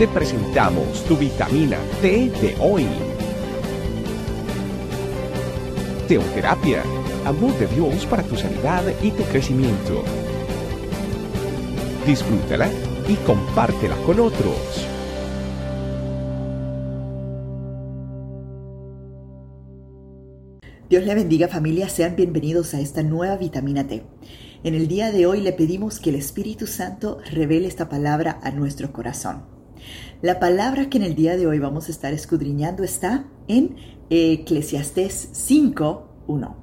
te presentamos tu vitamina T de hoy. Teoterapia, amor de Dios para tu sanidad y tu crecimiento. Disfrútala y compártela con otros. Dios le bendiga familia, sean bienvenidos a esta nueva vitamina T. En el día de hoy le pedimos que el Espíritu Santo revele esta palabra a nuestro corazón. La palabra que en el día de hoy vamos a estar escudriñando está en Eclesiastés 5.1.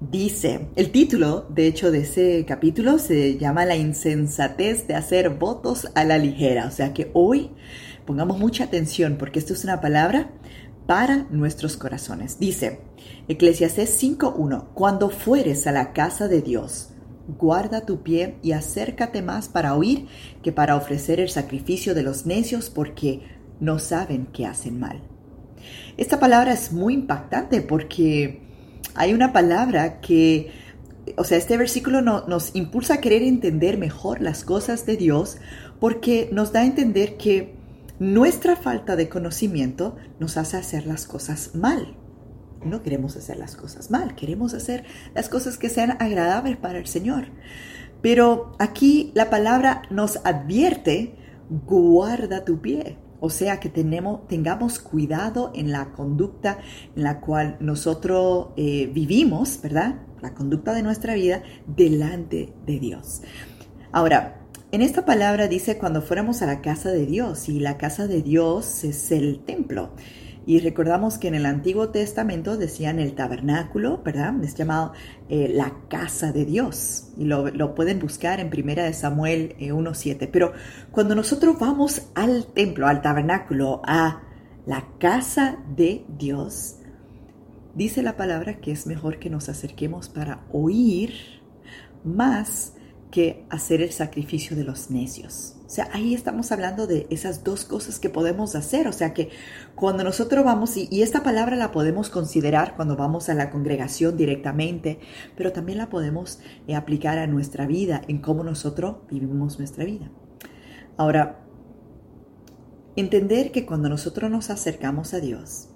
Dice, el título, de hecho, de ese capítulo se llama La insensatez de hacer votos a la ligera. O sea que hoy pongamos mucha atención porque esto es una palabra para nuestros corazones. Dice Eclesiastés 5.1, cuando fueres a la casa de Dios, guarda tu pie y acércate más para oír que para ofrecer el sacrificio de los necios porque no saben que hacen mal. Esta palabra es muy impactante porque hay una palabra que, o sea, este versículo nos impulsa a querer entender mejor las cosas de Dios porque nos da a entender que nuestra falta de conocimiento nos hace hacer las cosas mal. No queremos hacer las cosas mal, queremos hacer las cosas que sean agradables para el Señor. Pero aquí la palabra nos advierte, guarda tu pie. O sea que tenemos, tengamos cuidado en la conducta en la cual nosotros eh, vivimos, ¿verdad? La conducta de nuestra vida delante de Dios. Ahora, en esta palabra dice cuando fuéramos a la casa de Dios y la casa de Dios es el templo. Y recordamos que en el Antiguo Testamento decían el tabernáculo, ¿verdad? Es llamado eh, la casa de Dios. Y lo, pueden buscar en Primera de Samuel 1.7. Eh, Pero cuando nosotros vamos al templo, al tabernáculo, a la casa de Dios, dice la palabra que es mejor que nos acerquemos para oír más que hacer el sacrificio de los necios. O sea, ahí estamos hablando de esas dos cosas que podemos hacer. O sea, que cuando nosotros vamos, y, esta palabra la podemos considerar cuando vamos a la congregación directamente, pero también la podemos eh, aplicar a nuestra vida, en cómo nosotros vivimos nuestra vida. Ahora, entender que cuando nosotros nos acercamos a Dios,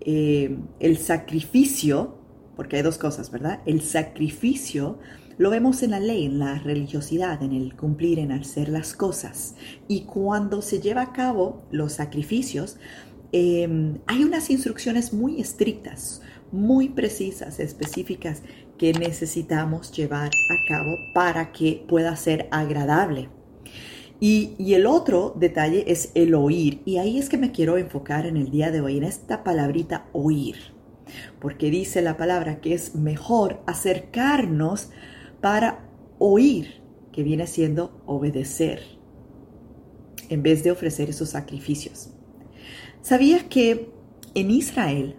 eh, el sacrificio, porque hay dos cosas, ¿verdad? El sacrificio lo vemos en la ley, en la religiosidad, en el cumplir, en hacer las cosas. Y cuando se lleva a cabo los sacrificios, em, hay unas instrucciones muy estrictas, muy precisas, específicas, que necesitamos llevar a cabo para que pueda ser agradable. Y, y, el otro detalle es el oír. Y ahí es que me quiero enfocar en el día de hoy, en esta palabrita oír. Porque dice la palabra que es mejor acercarnos para oír, que viene siendo obedecer, en vez de ofrecer esos sacrificios. ¿Sabías que en Israel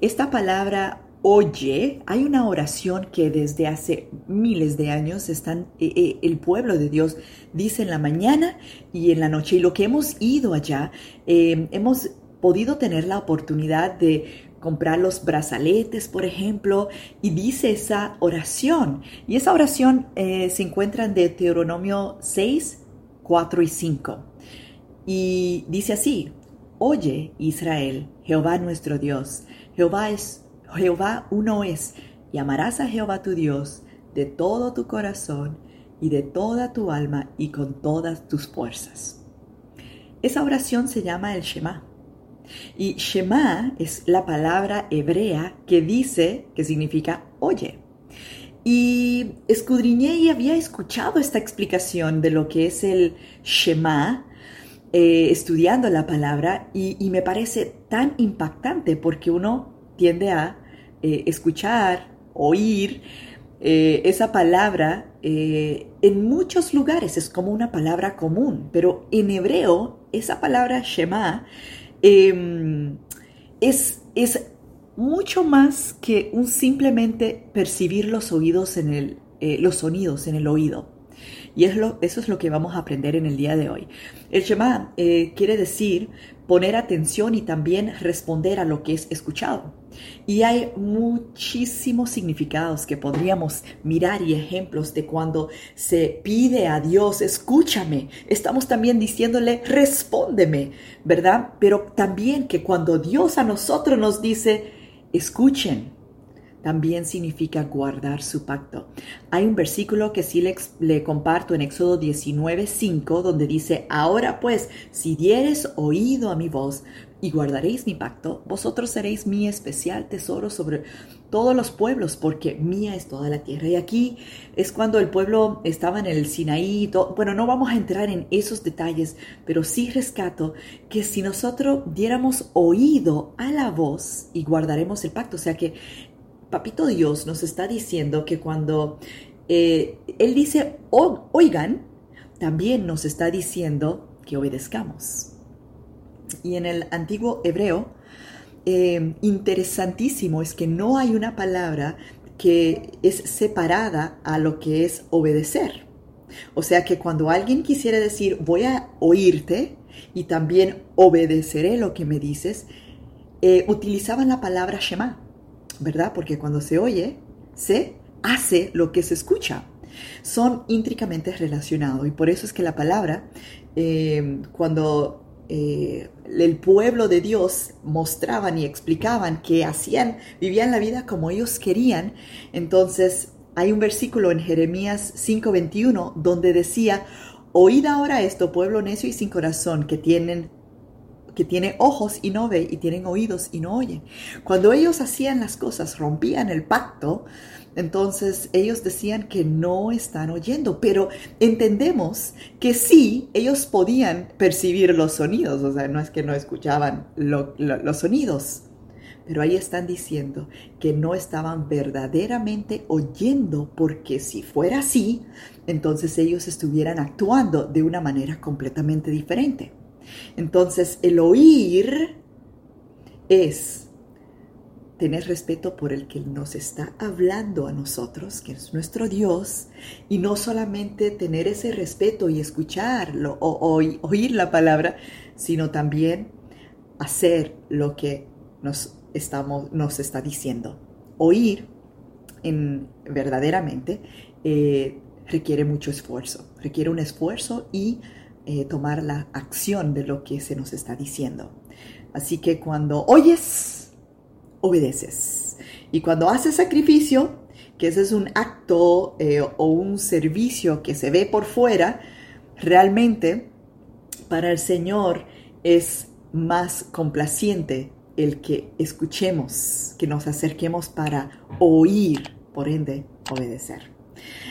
esta palabra oye, hay una oración que desde hace miles de años están, eh, eh, el pueblo de Dios dice en la mañana y en la noche. Y lo que hemos ido allá, eh, hemos podido tener la oportunidad de comprar los brazaletes, por ejemplo, y dice esa oración. Y esa oración eh, se encuentra en Deuteronomio 6, 4 y 5. Y dice así, Oye Israel, Jehová nuestro Dios, Jehová es, Jehová uno es, y amarás a Jehová tu Dios de todo tu corazón y de toda tu alma y con todas tus fuerzas. Esa oración se llama el Shema. Y Shema es la palabra hebrea que dice, que significa oye. Y escudriñé y había escuchado esta explicación de lo que es el Shema, eh, estudiando la palabra, y, me parece tan impactante porque uno tiende a eh, escuchar, oír eh, esa palabra en muchos lugares, es como una palabra común, pero en hebreo esa palabra Shema Em, es, es mucho más que un simplemente percibir los oídos en el, eh, los sonidos en el oído. Y eso es lo que vamos a aprender en el día de hoy. El Shema eh, quiere decir poner atención y también responder a lo que es escuchado. Y hay muchísimos significados que podríamos mirar y ejemplos de cuando se pide a Dios, escúchame. Estamos también diciéndole, respóndeme, ¿verdad? Pero también que cuando Dios a nosotros nos dice, escuchen, también significa guardar su pacto. Hay un versículo que sí le, comparto en Éxodo 19:5 donde dice, ahora pues, si dieres oído a mi voz y guardaréis mi pacto, vosotros seréis mi especial tesoro sobre todos los pueblos, porque mía es toda la tierra. Y aquí es cuando el pueblo estaba en el Sinaí. bueno, no vamos a entrar en esos detalles, pero sí rescato que si nosotros diéramos oído a la voz y guardaremos el pacto, o sea que Papito Dios nos está diciendo que cuando eh, Él dice, oigan, también nos está diciendo que obedezcamos. Y en el antiguo hebreo, eh, interesantísimo es que no hay una palabra que es separada a lo que es obedecer. O sea que cuando alguien quisiera decir voy a oírte y también obedeceré lo que me dices, eh, utilizaban la palabra Shema. ¿Verdad? Porque cuando se oye, se hace lo que se escucha. Son íntricamente relacionados y por eso es que la palabra, eh, cuando eh, el pueblo de Dios mostraban y explicaban que hacían, vivían la vida como ellos querían, entonces hay un versículo en Jeremías 5:21 donde decía, oíd ahora esto, pueblo necio y sin corazón, que tienen que tiene ojos y no ve y tienen oídos y no oyen. Cuando ellos hacían las cosas, rompían el pacto, entonces ellos decían que no están oyendo, pero entendemos que sí, ellos podían percibir los sonidos, o sea, no es que no escuchaban los sonidos, pero ahí están diciendo que no estaban verdaderamente oyendo, porque si fuera así, entonces ellos estuvieran actuando de una manera completamente diferente. Entonces, el oír es tener respeto por el que nos está hablando a nosotros, que es nuestro Dios, y no solamente tener ese respeto y escucharlo o, oír la palabra, sino también hacer lo que nos, estamos, nos está diciendo. Oír en, verdaderamente eh, requiere mucho esfuerzo, requiere un esfuerzo y eh, tomar la acción de lo que se nos está diciendo. Así que cuando oyes, obedeces. Y cuando haces sacrificio, que ese es un acto eh, o un servicio que se ve por fuera, realmente para el Señor es más complaciente el que escuchemos, que nos acerquemos para oír, por ende, obedecer.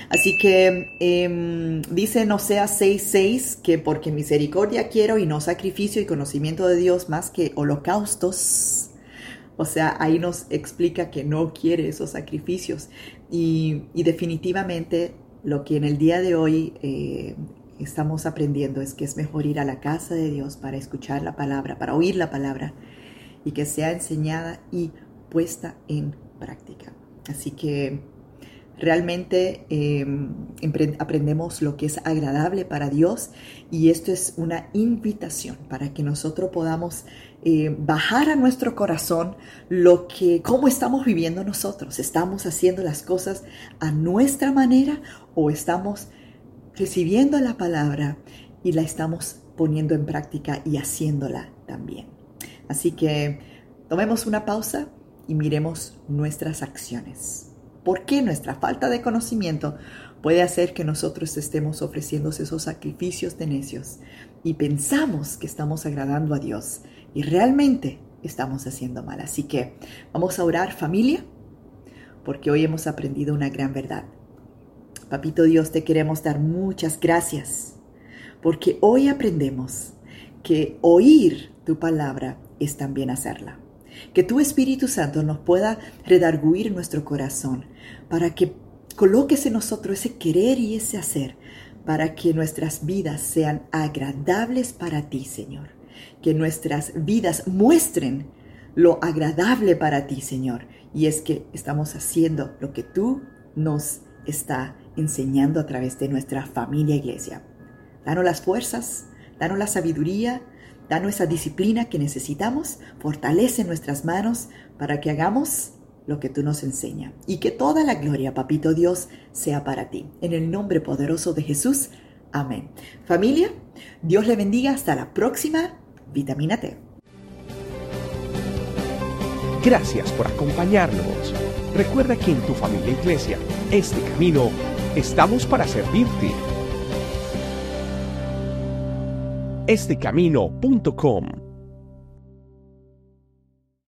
Así que eh, dice en Oseas 6:6 que porque misericordia quiero y no sacrificio y conocimiento de Dios más que holocaustos. O sea, ahí nos explica que no quiere esos sacrificios. Y, definitivamente lo que en el día de hoy eh, estamos aprendiendo es que es mejor ir a la casa de Dios para escuchar la palabra, para oír la palabra y que sea enseñada y puesta en práctica. Así que Realmente em, aprendemos lo que es agradable para Dios y esto es una invitación para que nosotros podamos eh, bajar a nuestro corazón lo que, cómo estamos viviendo nosotros. ¿Estamos haciendo las cosas a nuestra manera o estamos recibiendo la palabra y la estamos poniendo en práctica y haciéndola también? Así que tomemos una pausa y miremos nuestras acciones. ¿Por qué nuestra falta de conocimiento puede hacer que nosotros estemos ofreciendo esos sacrificios de necios y pensamos que estamos agradando a Dios y realmente estamos haciendo mal? Así que vamos a orar familia porque hoy hemos aprendido una gran verdad. Papito Dios, te queremos dar muchas gracias porque hoy aprendemos que oír tu palabra es también hacerla. Que tu Espíritu Santo nos pueda redarguir nuestro corazón para que coloques en nosotros ese querer y ese hacer, para que nuestras vidas sean agradables para ti, Señor. Que nuestras vidas muestren lo agradable para ti, Señor. Y es que estamos haciendo lo que tú nos está enseñando a través de nuestra familia iglesia. Danos las fuerzas, danos la sabiduría, danos esa disciplina que necesitamos, fortalece nuestras manos para que hagamos lo que tú nos enseñas. Y que toda la gloria, papito Dios, sea para ti. En el nombre poderoso de Jesús. Amén. Familia, Dios le bendiga. Hasta la próxima. Vitamina T. Gracias por acompañarnos. Recuerda que en tu familia iglesia, este camino, estamos para servirte. Estecamino.com